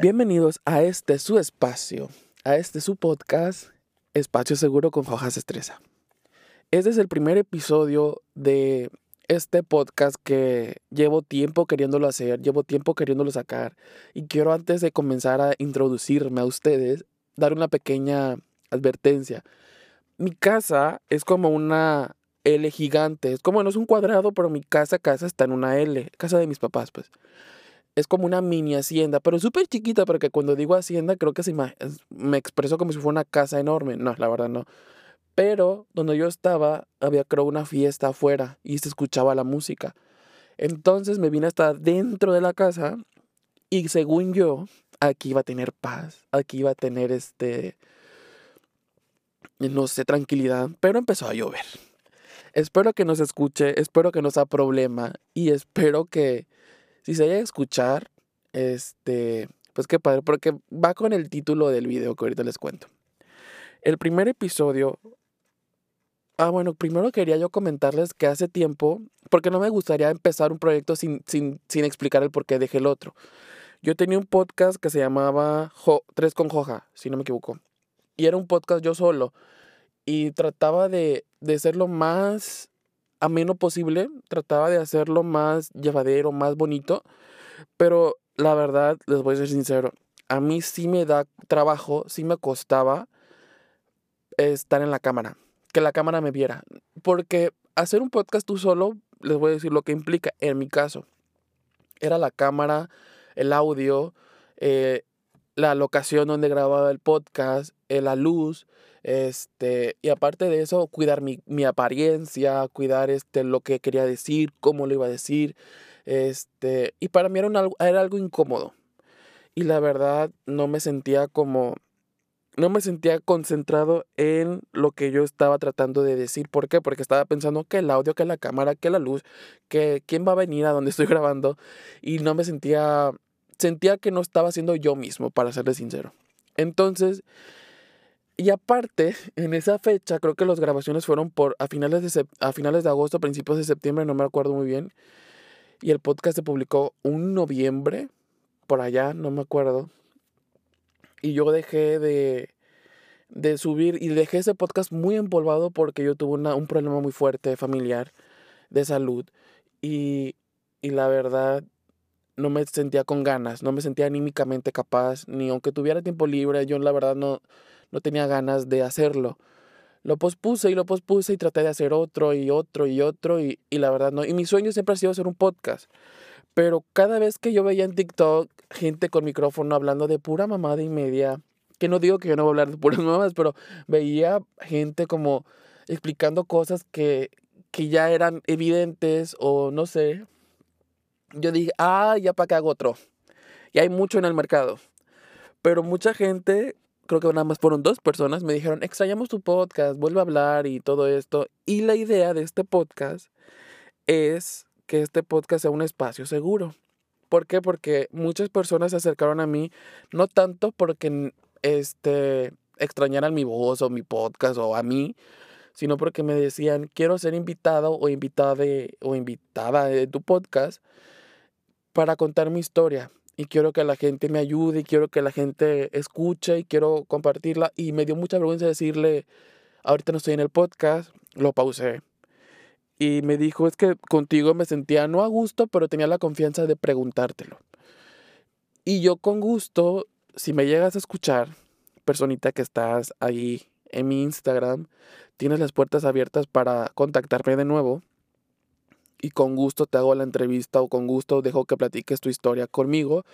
Bienvenidos a este su espacio, a este su podcast, Espacio Seguro con Hojas Estresa. Este es el primer episodio de este podcast que llevo tiempo queriéndolo hacer, llevo tiempo queriéndolo sacar y quiero antes de comenzar a introducirme a ustedes, dar una pequeña advertencia. Mi casa es como una L gigante, es como no es un cuadrado, pero mi casa, casa está en una L, casa de mis papás, pues. Es como una mini hacienda, pero súper chiquita, porque cuando digo hacienda creo que se me, expreso como si fuera una casa enorme. No, la verdad no. Pero donde yo estaba había creo una fiesta afuera y se escuchaba la música. Entonces me vine hasta dentro de la casa y según yo, aquí iba a tener paz, aquí iba a tener este, no sé, tranquilidad, pero empezó a llover. Espero que nos escuche, espero que no sea problema y espero que si se haya a escuchar, este, pues qué padre, porque va con el título del video que ahorita les cuento. El primer episodio... Ah, bueno, primero quería yo comentarles que hace tiempo, porque no me gustaría empezar un proyecto sin, sin, sin explicar el por qué dejé el otro. Yo tenía un podcast que se llamaba Tres con Joja, si no me equivoco. Y era un podcast yo solo. Y trataba de, de ser lo más ameno posible. Trataba de hacerlo más llevadero, más bonito. Pero la verdad, les voy a ser sincero. A mí sí me da trabajo, sí me costaba estar en la cámara que la cámara me viera. Porque hacer un podcast tú solo, les voy a decir lo que implica, en mi caso, era la cámara, el audio, eh, la locación donde grababa el podcast, eh, la luz, este, y aparte de eso, cuidar mi, mi, apariencia, cuidar este, lo que quería decir, cómo lo iba a decir, este, y para mí era, un, era algo incómodo. Y la verdad no me sentía como no me sentía concentrado en lo que yo estaba tratando de decir. ¿Por qué? Porque estaba pensando que el audio, que la cámara, que la luz, que quién va a venir a donde estoy grabando. Y no me sentía, sentía que no estaba siendo yo mismo, para serles sincero. Entonces, y aparte, en esa fecha, creo que las grabaciones fueron por a finales de, a finales de agosto, principios de septiembre, no me acuerdo muy bien. Y el podcast se publicó un noviembre, por allá, no me acuerdo. Y yo dejé de, de subir y dejé ese podcast muy empolvado porque yo tuve un problema muy fuerte familiar de salud y, y la verdad no me sentía con ganas, no me sentía anímicamente capaz, ni aunque tuviera tiempo libre, yo la verdad no, no tenía ganas de hacerlo. Lo pospuse y lo pospuse y traté de hacer otro y otro y otro y, y la verdad no. Y mi sueño siempre ha sido hacer un podcast. Pero cada vez que yo veía en TikTok gente con micrófono hablando de pura mamada y media, que no digo que yo no voy a hablar de puras mamadas, pero veía gente como explicando cosas que, que ya eran evidentes o no sé. Yo dije, ah, ya para qué hago otro. Y hay mucho en el mercado. Pero mucha gente, creo que nada más fueron dos personas, me dijeron, extrañamos tu podcast, vuelve a hablar y todo esto. Y la idea de este podcast es que este podcast sea un espacio seguro. ¿Por qué? Porque muchas personas se acercaron a mí, no tanto porque este, extrañaran mi voz o mi podcast o a mí, sino porque me decían, quiero ser invitado o invitada o invitada de tu podcast para contar mi historia. Y quiero que la gente me ayude y quiero que la gente escuche y quiero compartirla. Y me dio mucha vergüenza decirle, ahorita no estoy en el podcast, lo pausé y me dijo, es que contigo me sentía no a gusto, pero tenía la confianza de preguntártelo. Y yo con gusto, si me llegas a escuchar, personita que estás ahí en mi Instagram, tienes las puertas abiertas para contactarme de nuevo. Y con gusto te hago la entrevista o con gusto dejo que platiques tu historia conmigo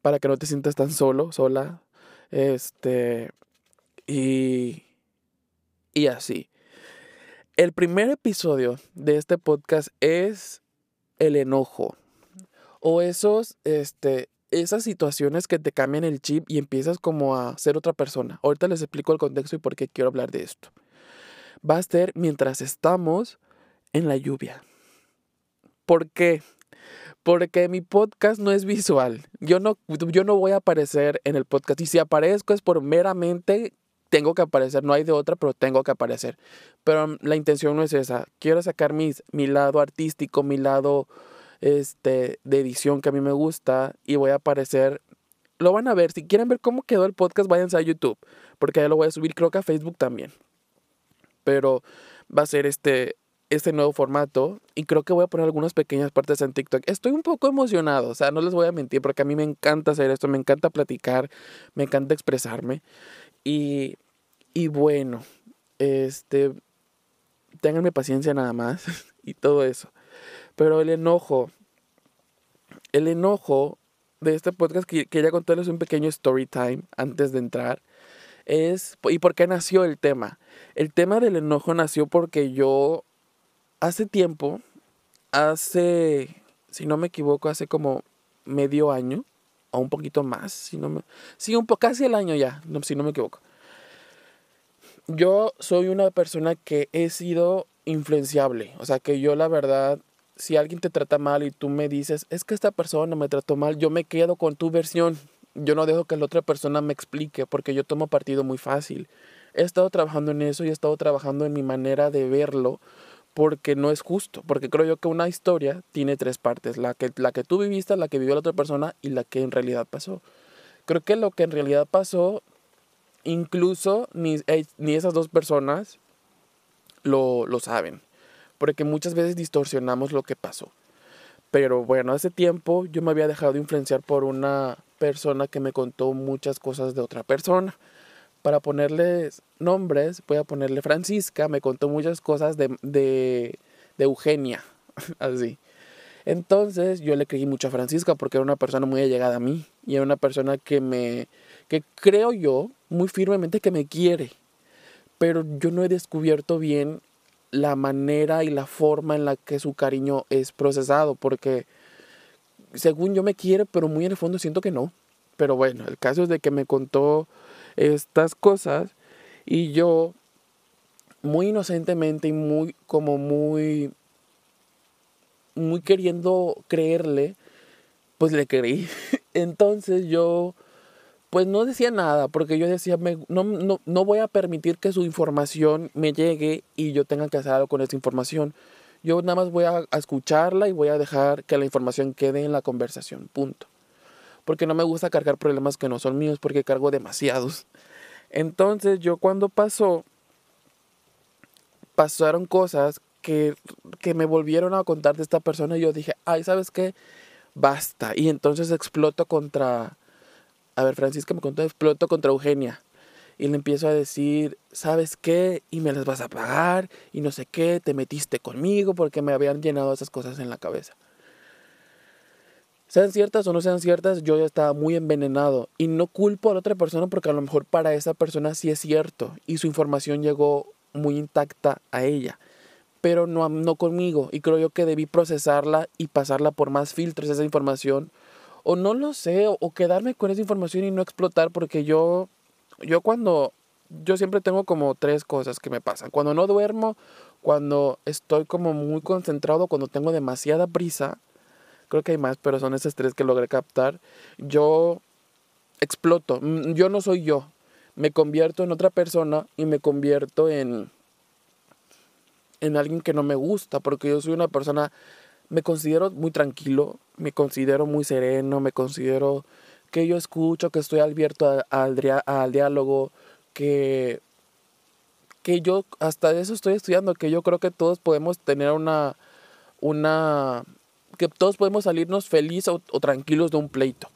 para que no te sientas tan solo, sola. Este. Y. Y así. El primer episodio de este podcast es el enojo. O esos, este, esas situaciones que te cambian el chip y empiezas como a ser otra persona. Ahorita les explico el contexto y por qué quiero hablar de esto. Va a ser mientras estamos en la lluvia. ¿Por qué? Porque mi podcast no es visual. Yo no, yo no voy a aparecer en el podcast. Y si aparezco es por meramente tengo que aparecer, no hay de otra, pero tengo que aparecer. Pero la intención no es esa. Quiero sacar mis, mi lado artístico, mi lado este, de edición que a mí me gusta y voy a aparecer lo van a ver. Si quieren ver cómo quedó el podcast, váyanse a YouTube, porque ya lo voy a subir, creo que a Facebook también. Pero va a ser este, este nuevo formato y creo que voy a poner algunas pequeñas partes en TikTok. Estoy un poco emocionado, o sea, no les voy a mentir, porque a mí me encanta hacer esto, me encanta platicar, me encanta expresarme. Y, y bueno, este, ténganme paciencia nada más y todo eso. Pero el enojo, el enojo de este podcast, que quería contarles un pequeño story time antes de entrar, es, ¿y por qué nació el tema? El tema del enojo nació porque yo hace tiempo, hace, si no me equivoco, hace como medio año, o un poquito más, si no me, sí, un poco, casi el año ya, si no me equivoco. Yo soy una persona que he sido influenciable, o sea que yo la verdad si alguien te trata mal y tú me dices, es que esta persona me trató mal, yo me quedo con tu versión. Yo no dejo que la otra persona me explique porque yo tomo partido muy fácil. He estado trabajando en eso y he estado trabajando en mi manera de verlo porque no es justo, porque creo yo que una historia tiene tres partes, la que, la que tú viviste, la que vivió la otra persona y la que en realidad pasó. Creo que lo que en realidad pasó, incluso ni, eh, ni esas dos personas lo, lo saben porque muchas veces distorsionamos lo que pasó. Pero bueno, hace tiempo yo me había dejado influenciar por una persona que me contó muchas cosas de otra persona. Para ponerles nombres, voy a ponerle Francisca, me contó muchas cosas de, de, de Eugenia, así. Entonces yo le creí mucho a Francisca porque era una persona muy allegada a mí y era una persona que me, que creo yo muy firmemente que me quiere. Pero yo no he descubierto bien la manera y la forma en la que su cariño es procesado, porque según yo me quiere, pero muy en el fondo siento que no. Pero bueno, el caso es de que me contó estas cosas y yo muy inocentemente y muy como muy muy queriendo creerle, pues le creí. Entonces yo pues no decía nada, porque yo decía, no, no, no, voy a permitir que su información me llegue y yo tenga que hacer algo con esa información. Yo nada más voy a, escucharla y voy a dejar que la información quede en la conversación, punto. Porque no me gusta cargar problemas que no son míos, porque cargo demasiados. Entonces yo cuando pasó, pasaron cosas que, que me volvieron a contar de esta persona y yo dije, ay, ¿sabes qué? Basta. Y entonces exploto contra a ver, Francisca me contó, exploto contra Eugenia. Y le empiezo a decir, ¿sabes qué? Y me las vas a pagar y no sé qué, te metiste conmigo porque me habían llenado esas cosas en la cabeza. Sean ciertas o no sean ciertas, yo ya estaba muy envenenado y no culpo a la otra persona porque a lo mejor para esa persona sí es cierto y su información llegó muy intacta a ella, pero no, no conmigo y creo yo que debí procesarla y pasarla por más filtros esa información o no lo sé, o, quedarme con esa información y no explotar, porque yo, yo cuando, yo siempre tengo como tres cosas que me pasan. Cuando no duermo, cuando estoy como muy concentrado, cuando tengo demasiada prisa, creo que hay más, pero son esas tres que logré captar, yo exploto. Mm, yo no soy yo. Me convierto en otra persona y me convierto en en alguien que no me gusta, porque yo soy una persona me considero muy tranquilo, me considero muy sereno, me considero que yo escucho, que estoy abierto al, diálogo, que, que yo hasta eso estoy estudiando, que yo creo que todos podemos tener una, una, que todos podemos salirnos felices o, tranquilos de un pleito.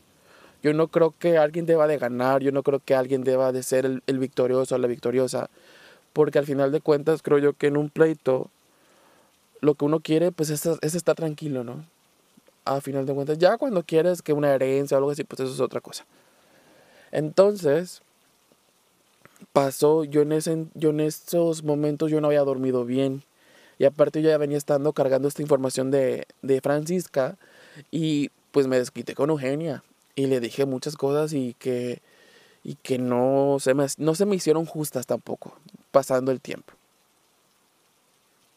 Yo no creo que alguien deba de ganar, yo no creo que alguien deba de ser el, victorioso o la victoriosa, porque al final de cuentas creo yo que en un pleito lo que uno quiere, pues es, estar tranquilo, ¿no? A final de cuentas, ya cuando quieres que una herencia o algo así, pues eso es otra cosa. Entonces, pasó, yo en, ese, yo en esos momentos yo no había dormido bien. Y aparte yo ya venía estando cargando esta información de, de Francisca y pues me desquité con Eugenia y le dije muchas cosas y que, y que no, se me, no se me hicieron justas tampoco, pasando el tiempo.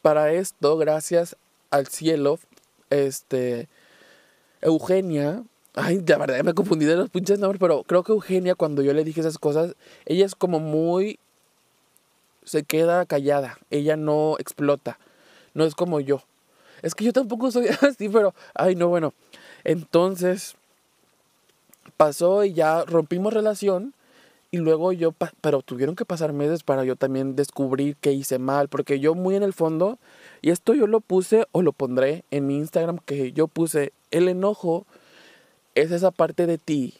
Para esto, gracias al cielo, este, Eugenia, ay, la verdad me confundí de los pinches nombres, pero creo que Eugenia, cuando yo le dije esas cosas, ella es como muy, se queda callada, ella no explota, no es como yo. Es que yo tampoco soy así, pero, ay, no, bueno. Entonces, pasó y ya rompimos relación. Y luego yo, pero tuvieron que pasar meses para yo también descubrir que hice mal, porque yo muy en el fondo, y esto yo lo puse o lo pondré en mi Instagram, que yo puse, el enojo es esa parte de ti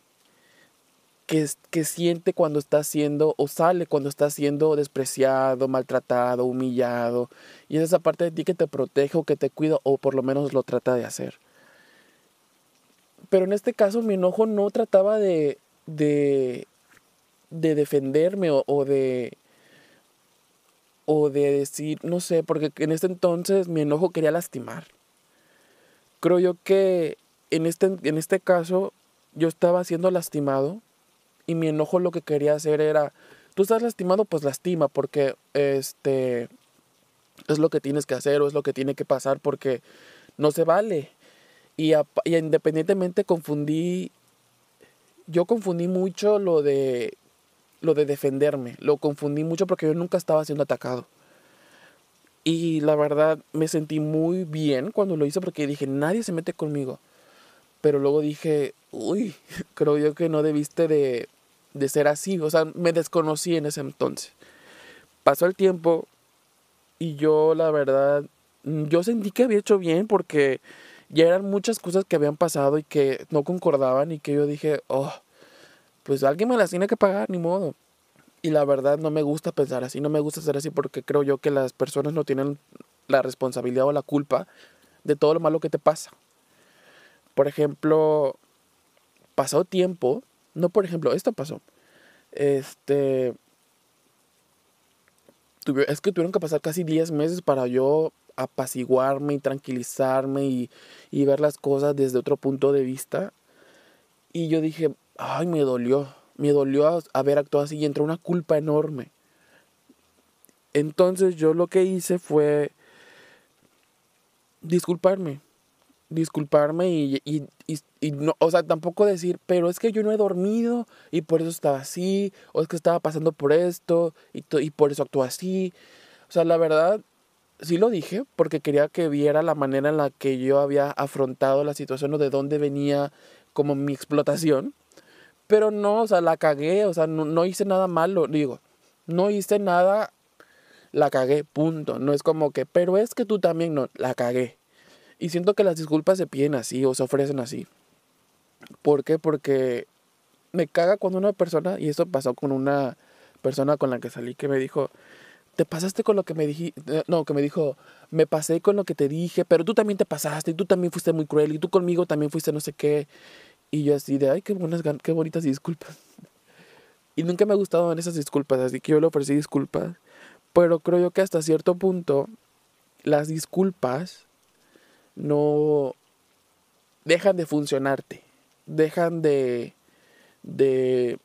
que, siente cuando está siendo, o sale cuando está siendo despreciado, maltratado, humillado, y es esa parte de ti que te protege o que te cuida, o por lo menos lo trata de hacer. Pero en este caso mi enojo no trataba de, de, de defenderme o, de o de decir, no sé, porque en este entonces mi enojo quería lastimar. Creo yo que en este, en este caso yo estaba siendo lastimado y mi enojo lo que quería hacer era, tú estás lastimado, pues lastima, porque este es lo que tienes que hacer o es lo que tiene que pasar porque no se vale. Y, y independientemente confundí, yo confundí mucho lo de lo de defenderme. Lo confundí mucho porque yo nunca estaba siendo atacado. Y la verdad me sentí muy bien cuando lo hice porque dije, nadie se mete conmigo. Pero luego dije, uy, creo yo que no debiste de, de ser así. O sea, me desconocí en ese entonces. Pasó el tiempo y yo la verdad, yo sentí que había hecho bien porque ya eran muchas cosas que habían pasado y que no concordaban y que yo dije, oh, pues alguien me las tiene que pagar, ni modo. Y la verdad no me gusta pensar así, no me gusta ser así porque creo yo que las personas no tienen la responsabilidad o la culpa de todo lo malo que te pasa. Por ejemplo, pasó tiempo, no por ejemplo, esto pasó. Este es que tuvieron que pasar casi 10 meses para yo apaciguarme y tranquilizarme y, y ver las cosas desde otro punto de vista. Y yo dije, ay, me dolió, me dolió haber actuado así y entró una culpa enorme. Entonces yo lo que hice fue disculparme, disculparme y, y, y, no, o sea, tampoco decir, pero es que yo no he dormido y por eso estaba así, o es que estaba pasando por esto y, y por eso actuó así. O sea, la verdad, sí lo dije porque quería que viera la manera en la que yo había afrontado la situación o de dónde venía como mi explotación. Pero no, o sea, la cagué, o sea, no, hice nada malo, digo, no hice nada, la cagué, punto. No es como que, pero es que tú también no, la cagué. Y siento que las disculpas se piden así o se ofrecen así. ¿Por qué? Porque me caga cuando una persona, y eso pasó con una persona con la que salí, que me dijo, te pasaste con lo que me dijiste, no, que me dijo, me pasé con lo que te dije, pero tú también te pasaste y tú también fuiste muy cruel y tú conmigo también fuiste no sé qué. Y yo así de, ay, qué, buenas, qué bonitas disculpas. Y nunca me en esas disculpas, así que yo le ofrecí disculpas. Pero creo yo que hasta cierto punto las disculpas no dejan de funcionarte, dejan de, de,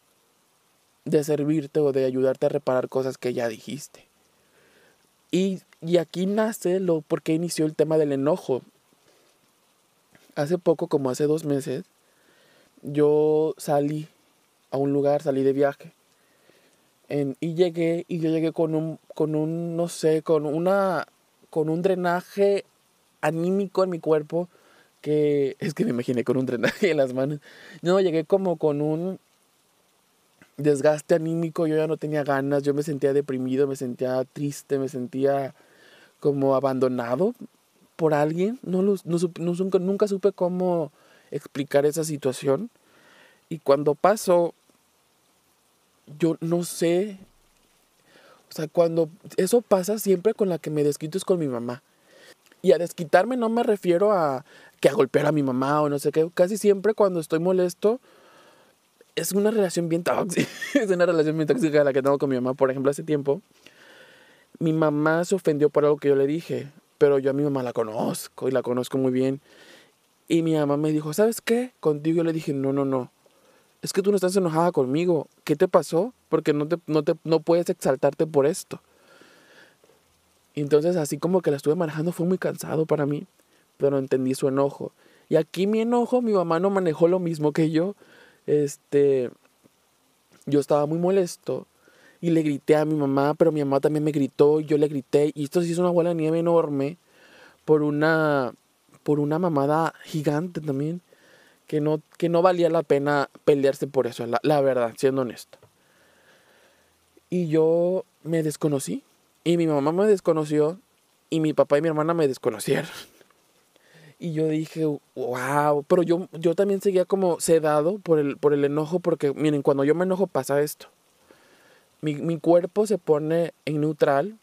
de servirte o de ayudarte a reparar cosas que ya dijiste. Y, y aquí nace lo por qué inició el tema del enojo. Hace poco, como hace dos meses, yo salí a un lugar, salí de viaje. y llegué, y yo llegué con un, con un, no sé, con una, con un drenaje anímico en mi cuerpo, que es que me imaginé con un drenaje en las manos. No, llegué como con un desgaste anímico, yo ya no tenía ganas, yo me sentía deprimido, me sentía triste, me sentía como abandonado por alguien. No, no, no, nunca supe cómo explicar esa situación. Y cuando pasó, yo no sé, o sea, cuando eso pasa siempre con la que me desquito es con mi mamá. Y a desquitarme no me refiero a que a golpear a mi mamá o no sé qué. Casi siempre cuando estoy molesto es una relación bien tóxica. es una relación bien tóxica la que tengo con mi mamá. Por ejemplo, hace tiempo mi mamá se ofendió por algo que yo le dije. Pero yo a mi mamá la conozco y la conozco muy bien. Y mi mamá me dijo, ¿sabes qué? Contigo yo le dije, no, no, no. Es que tú no estás enojada conmigo. ¿Qué te pasó? Porque no, te, no, te, no puedes exaltarte por esto. Y entonces así como que la estuve manejando fue muy cansado para mí. Pero entendí su enojo. Y aquí mi enojo, mi mamá no manejó lo mismo que yo. Este, yo estaba muy molesto y le grité a mi mamá, pero mi mamá también me gritó y yo le grité. Y esto se hizo una bola de nieve enorme por una por una mamada gigante también, que no, que no valía la pena pelearse por eso, la, la verdad, siendo honesto. Y yo me desconocí. Y mi mamá me desconoció. Y mi papá y mi hermana me desconocieron. Y yo dije, wow, pero yo, yo también seguía como sedado por el, por el enojo, porque miren, cuando yo me enojo pasa esto. Mi, mi cuerpo se pone en neutral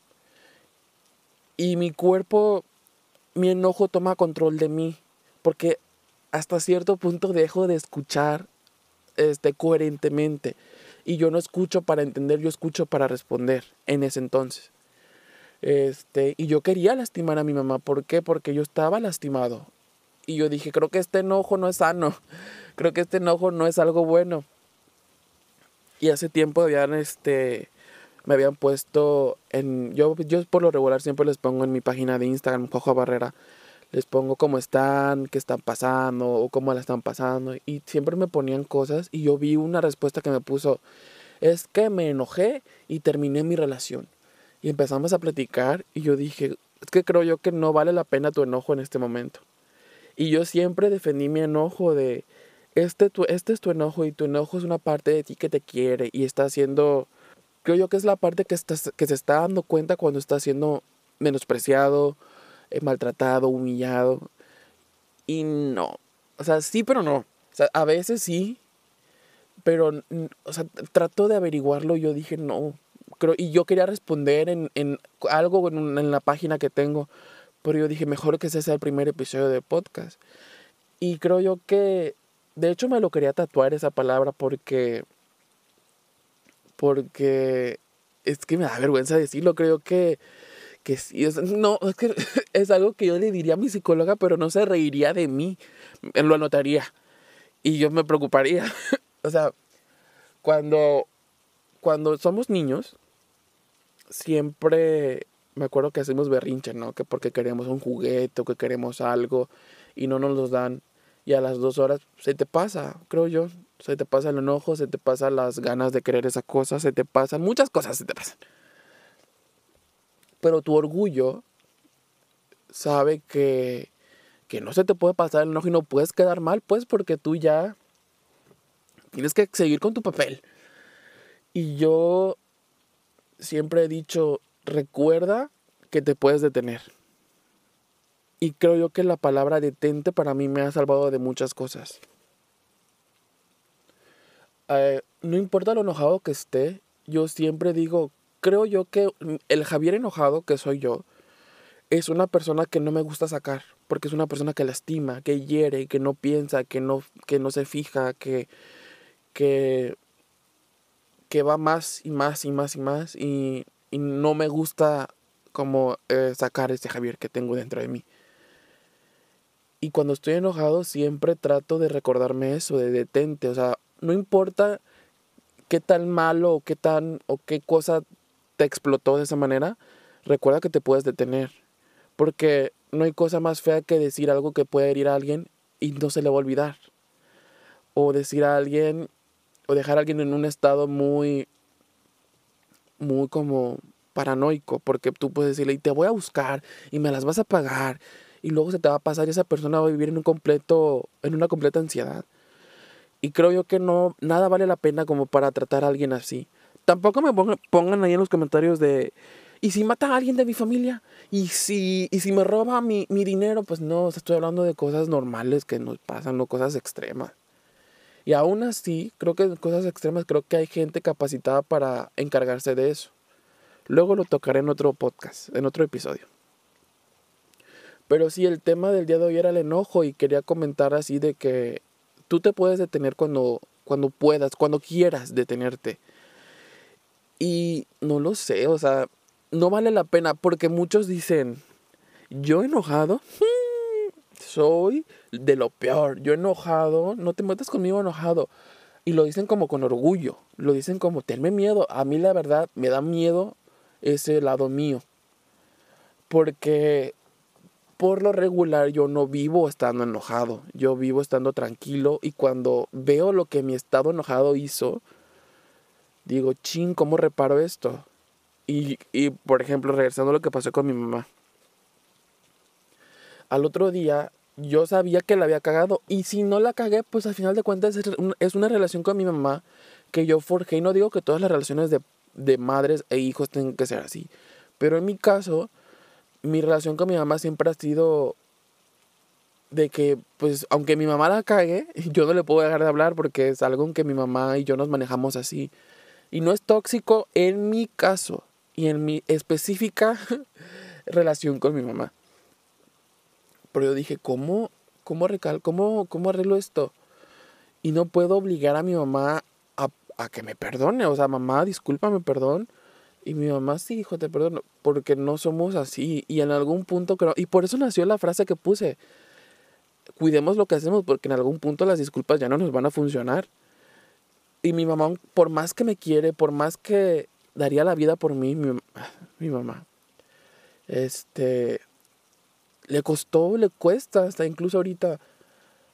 y mi cuerpo, mi enojo toma control de mí, porque hasta cierto punto dejo de escuchar este, coherentemente. Y yo no escucho para entender, yo escucho para responder en ese entonces. Este, y yo quería lastimar a mi mamá. ¿Por qué? Porque yo estaba lastimado. Y yo dije, creo que este enojo no es sano. Creo que este enojo no es algo bueno. Y hace tiempo habían, este, me habían puesto en, yo, yo por lo regular siempre les pongo en mi página de Instagram, Jojo Barrera, les pongo cómo están, qué están pasando o cómo la están pasando. Y siempre me ponían cosas y yo vi una respuesta que me puso, es que me enojé y terminé mi relación. Y empezamos a platicar y yo dije, es que creo yo que no vale la pena tu enojo en este momento. Y yo siempre defendí mi enojo de, este, tu, este es tu enojo y tu enojo es una parte de ti que te quiere y está haciendo, creo yo que es la parte que, que se está dando cuenta cuando está siendo menospreciado, eh, maltratado, humillado. Y no, o sea, sí, pero no. O sea, a veces sí, pero, o sea, trato de averiguarlo y yo dije, no. Creo, y yo quería responder en, en algo en, en, la página que tengo, pero yo dije, mejor que ese sea el primer episodio de podcast. Y creo yo que, de hecho, me lo quería tatuar esa palabra porque, porque es que me da vergüenza decirlo. Creo que que sí, es, no, es que es algo que yo le diría a mi psicóloga, pero no se reiría de mí, lo anotaría y yo me preocuparía. o sea, cuando, cuando somos niños, siempre me acuerdo que hacemos berrinche, ¿no? Que porque queremos un juguete o que queremos algo y no nos los dan. Y a las dos horas se te pasa, creo yo. Se te pasa el enojo, se te pasan las ganas de querer esa cosa, se te pasan, muchas cosas se te pasan. Pero tu orgullo sabe que, que no se te puede pasar el enojo y no puedes quedar mal, pues porque tú ya tienes que seguir con tu papel. Y yo siempre he dicho, recuerda que te puedes detener. Y creo yo que la palabra detente para mí me ha salvado de muchas cosas. Eh, no importa lo enojado que esté, yo siempre digo, creo yo que el Javier enojado, que soy yo, es una persona que no me gusta sacar, porque es una persona que lastima, que hiere, que no piensa, que no, que no se fija, que, que, que va más y más y más y más, y, y no me gusta como eh, sacar ese Javier que tengo dentro de mí. Y cuando estoy enojado siempre trato de recordarme eso, de detente, o sea, no importa qué tan malo o qué tan o qué cosa explotó de esa manera, recuerda que te puedes detener. Porque no hay cosa más fea que decir algo que puede herir a alguien y no se le va a olvidar. O decir a alguien, o dejar a alguien en un estado muy, muy como paranoico, porque tú puedes decirle, y te voy a buscar, y me las vas a pagar, y luego se te va a pasar y esa persona va a vivir en un completo, en una completa ansiedad. Y creo yo que no, nada vale la pena como para tratar a alguien así tampoco me pongan, ahí en los comentarios de, ¿y si mata a alguien de mi familia? ¿Y si, y si me roba mi, mi dinero? Pues no, estoy hablando de cosas normales que nos pasan, no cosas extremas. Y aún así, creo que en cosas extremas, creo que hay gente capacitada para encargarse de eso. Luego lo tocaré en otro podcast, en otro episodio. Pero sí, el tema del día de hoy era el enojo y quería comentar así de que tú te puedes detener cuando, cuando puedas, cuando quieras detenerte. Y no lo sé, o sea, no vale la pena porque muchos dicen, yo enojado, soy de lo peor, yo enojado, no te metas conmigo enojado. Y lo dicen como con orgullo, lo dicen como, tenme miedo. A mí la verdad me da miedo ese lado mío. Porque por lo regular yo no vivo estando enojado, yo vivo estando tranquilo y cuando veo lo que mi estado enojado hizo, digo, ching, ¿cómo reparo esto? Y, y, por ejemplo, regresando a lo que pasó con mi mamá. Al otro día yo sabía que la había cagado. Y si no la cagué, pues al final de cuentas es una relación con mi mamá que yo forjé. Y no digo que todas las relaciones de, de madres e hijos tengan que ser así. Pero en mi caso, mi relación con mi mamá siempre ha sido de que, pues, aunque mi mamá la cague, yo no le puedo dejar de hablar porque es algo en que mi mamá y yo nos manejamos así. Y no es tóxico en mi caso y en mi específica relación con mi mamá. Pero yo dije, ¿cómo, cómo, cómo, cómo arreglo esto? Y no puedo obligar a mi mamá a, a, que me perdone. O sea, mamá, discúlpame, perdón. Y mi mamá, sí, hijo, te perdono. Porque no somos así. Y en algún punto creo... Y por eso nació la frase que puse. Cuidemos lo que hacemos porque en algún punto las disculpas ya no nos van a funcionar. Y mi mamá, por más que me quiere, por más que daría la vida por mí, mi, mi mamá, este, le costó, le cuesta, hasta incluso ahorita,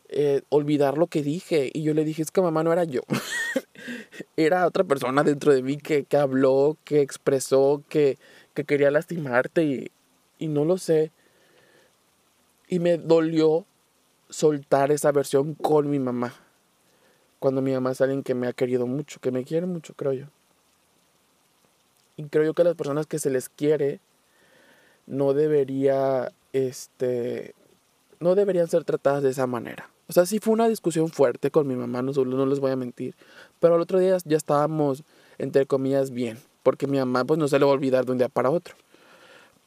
eh, olvidar lo que dije. Y yo le dije, es que mamá no era yo. era otra persona dentro de mí que, que habló, que expresó, que, que quería lastimarte y, y no lo sé. Y me dolió soltar esa versión con mi mamá. Cuando mi mamá es alguien que me ha querido mucho, que me quiere mucho, creo yo. Y creo yo que las personas que se les quiere no debería, este, no deberían ser tratadas de esa manera. O sea, sí fue una discusión fuerte con mi mamá, no, no les voy a mentir. Pero al otro día ya estábamos, entre comillas, bien. Porque mi mamá, pues no se le va a olvidar de un día para otro.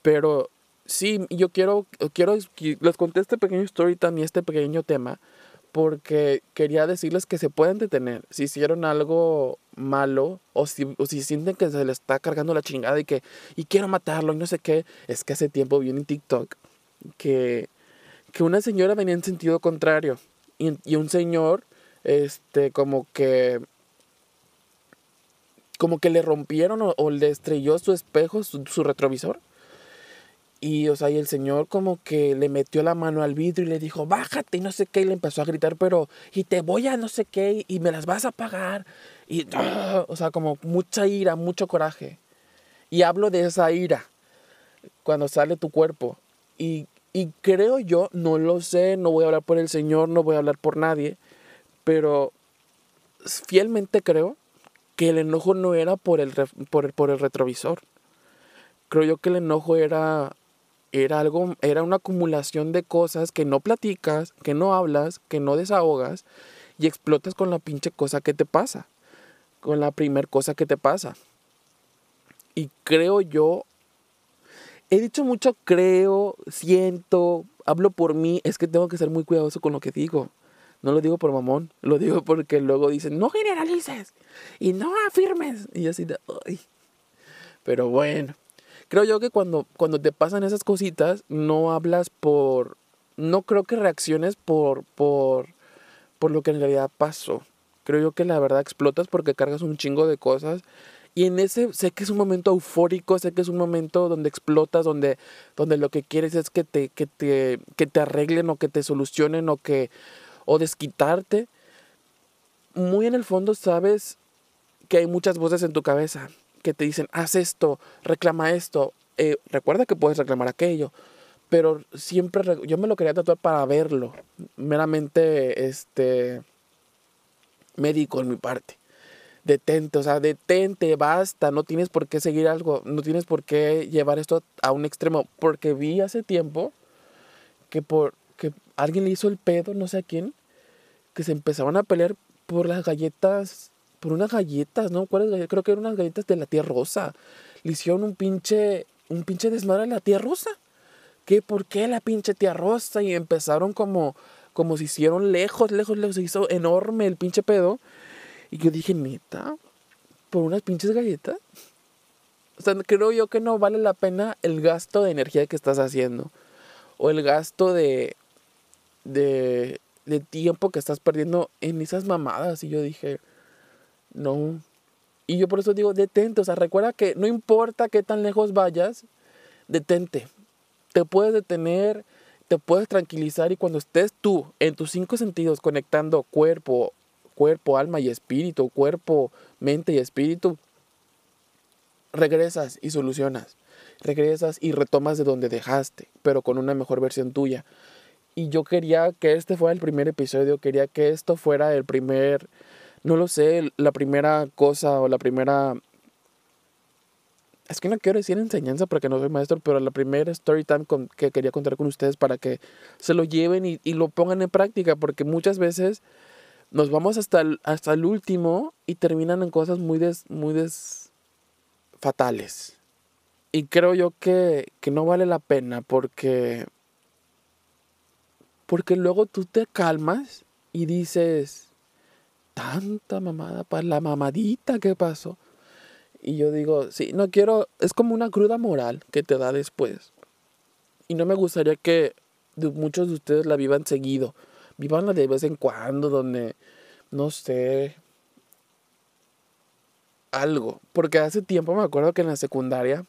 Pero sí, yo quiero, quiero, les conté este pequeño story también, este pequeño tema, porque quería decirles que se pueden detener. Si hicieron algo malo o si, o si sienten que se les está cargando la chingada y que y quiero matarlo y no sé qué, es que hace tiempo vi en TikTok que, que una señora venía en sentido contrario y, y un señor, este, como que como que le rompieron o, le estrelló su espejo, su retrovisor y, o sea, y el señor como que le metió la mano al vidrio y le dijo, bájate y no sé qué, y le empezó a gritar, pero, y te voy a no sé qué, y me las vas a pagar. Y, o sea, como mucha ira, mucho coraje. Y hablo de esa ira cuando sale tu cuerpo. Y, y creo yo, no lo sé, no voy a hablar por el Señor, no voy a hablar por nadie, pero fielmente creo que el enojo no era por el, por, por el retrovisor. Creo yo que el enojo era era algo, era una acumulación de cosas que no platicas, que no hablas, que no desahogas y explotas con la pinche cosa que te pasa, con la primer cosa que te pasa. Y creo yo, he dicho mucho creo, siento, hablo por mí, es que tengo que ser muy cuidadoso con lo que digo. No lo digo por mamón, lo digo porque luego dicen, no generalices y no afirmes. Y así de. Pero bueno, creo yo que cuando, cuando te pasan esas cositas, no hablas por, no creo que reacciones por, por, por lo que en realidad pasó. Creo yo que la verdad explotas porque cargas un chingo de cosas. Y en ese sé que es un momento eufórico, sé que es un momento donde explotas, donde, donde lo que quieres es que te, que te, que te arreglen o que te solucionen o que o desquitarte. Muy en el fondo sabes que hay muchas voces en tu cabeza que te dicen, haz esto, reclama esto, eh, recuerda que puedes reclamar aquello, pero siempre yo me lo quería tatuar para verlo, meramente este médico en mi parte. Detente, o sea, detente, basta, no tienes por qué seguir algo, no tienes por qué llevar esto a un extremo, porque vi hace tiempo que por que alguien le hizo el pedo, no sé a quién, que se empezaban a pelear por las galletas por unas galletas, ¿no? ¿Cuáles galletas? Creo que eran unas galletas de la tía rosa. Le hicieron un pinche, un pinche desmadre a la tía rosa. ¿Qué? ¿Por qué la pinche tía rosa? Y empezaron como, como se hicieron lejos, lejos, lejos. Se hizo enorme el pinche pedo. Y yo dije, neta, por unas pinches galletas. O sea, creo yo que no vale la pena el gasto de energía que estás haciendo. O el gasto de, de, de tiempo que estás perdiendo en esas mamadas. Y yo dije, no. Y yo por eso digo, detente. O sea, recuerda que no importa qué tan lejos vayas, detente. Te puedes detener, te puedes tranquilizar y cuando estés tú en tus cinco sentidos conectando cuerpo, cuerpo, alma y espíritu, cuerpo, mente y espíritu, regresas y solucionas. Regresas y retomas de donde dejaste, pero con una mejor versión tuya. Y yo quería que este fuera el primer episodio, quería que esto fuera el primer, no lo sé, la primera cosa o la primera... Es que no quiero decir enseñanza porque no soy maestro, pero la primera story time que quería contar con ustedes para que se lo lleven y lo pongan en práctica, porque muchas veces nos vamos hasta el, hasta el último y terminan en cosas muy des, muy fatales. Y creo yo que, que no vale la pena porque porque luego tú te calmas y dices, tanta mamada para la mamadita que pasó. Y yo digo, sí, no quiero, es como una cruda moral que te da después. Y no me gustaría que muchos de ustedes la vivan seguido. Vivanla de vez en cuando, donde, no sé, algo. Porque hace tiempo me acuerdo que en la secundaria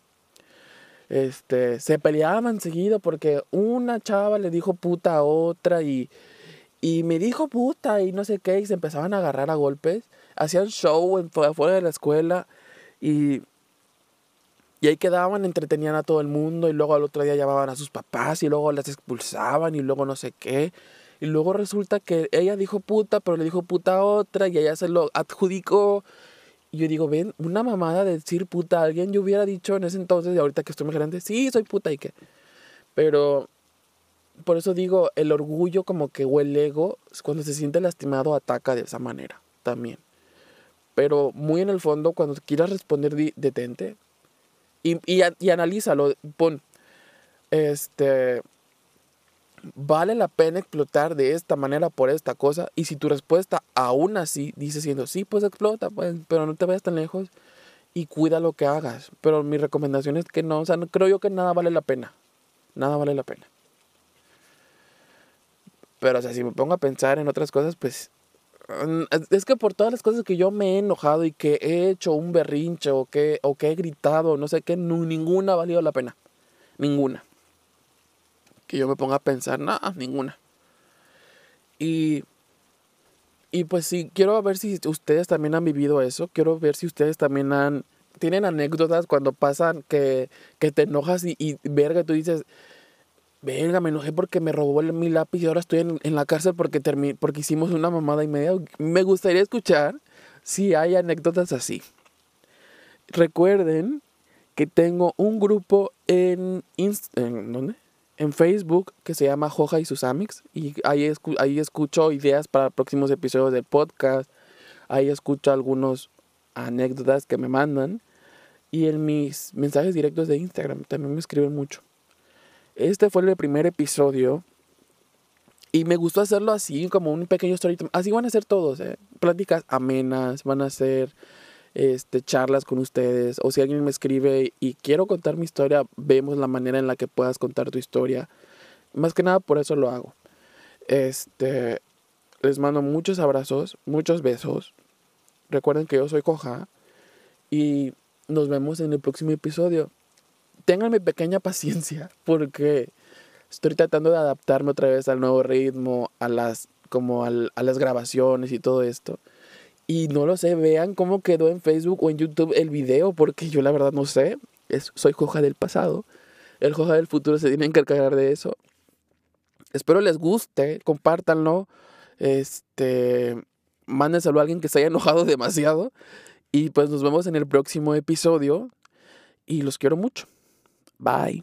este, se peleaban seguido porque una chava le dijo puta a otra y, y me dijo puta y no sé qué, y se empezaban a agarrar a golpes. Hacían show en, afuera de la escuela y, y ahí quedaban, entretenían a todo el mundo y luego al otro día llamaban a sus papás y luego las expulsaban y luego no sé qué. Y luego resulta que ella dijo puta, pero le dijo puta a otra y ella se lo adjudicó y yo digo, ven, una mamada de decir puta a alguien, yo hubiera dicho en ese entonces, y ahorita que estoy más grande, sí, soy puta y qué. Pero por eso digo, el orgullo como que o el ego, cuando se siente lastimado, ataca de esa manera también. Pero muy en el fondo, cuando quieras responder, detente y, y, y analízalo. Pon, este, ¿Vale la pena explotar de esta manera por esta cosa? Y si tu respuesta aún así dice siendo, sí, pues explota, pues, pero no te vayas tan lejos y cuida lo que hagas. Pero mi recomendación es que no, o sea, no, creo yo que nada vale la pena. Nada vale la pena. Pero, o sea, si me pongo a pensar en otras cosas, pues mm, es que por todas las cosas que yo me he enojado y que he hecho un berrinche o que, o que he gritado, no sé qué, ninguna ha valido la pena. Ninguna que yo me ponga a pensar, nada, ninguna. Y, y pues sí, quiero ver si ustedes también han vivido eso, quiero ver si ustedes también han, tienen anécdotas cuando pasan que, que te enojas y, y verga, tú dices, verga, me enojé porque me robó el, mi lápiz y ahora estoy en, en la cárcel porque, porque hicimos una mamada y media. Me gustaría escuchar si hay anécdotas así. Recuerden que tengo un grupo en, en ¿dónde? En Facebook que se llama Joja y sus Amics y ahí, ahí escucho ideas para próximos episodios del podcast, ahí escucho algunos anécdotas que me mandan y en mis mensajes directos de Instagram también me escriben mucho. Este fue el primer episodio y me gustó hacerlo así, como un pequeño story. Así van a ser todos, ¿eh? Pláticas amenas, van a ser este, charlas con ustedes o si alguien me escribe y quiero contar mi historia, vemos la manera en la que puedas contar tu historia. Más que nada por eso lo hago. Este, les mando muchos abrazos, muchos besos. Recuerden que yo soy Coja y nos vemos en el próximo episodio. Ténganme pequeña paciencia porque estoy tratando de adaptarme otra vez al nuevo ritmo, a las como a las grabaciones y todo esto. Y no lo sé, vean cómo quedó en Facebook o en YouTube el video, porque yo la verdad no sé. Es, soy Joja del pasado. El Joja del futuro se tiene que encargar de eso. Espero les guste, compártanlo. Este, mándenselo a alguien que se haya enojado demasiado. Y pues nos vemos en el próximo episodio. Y los quiero mucho. Bye.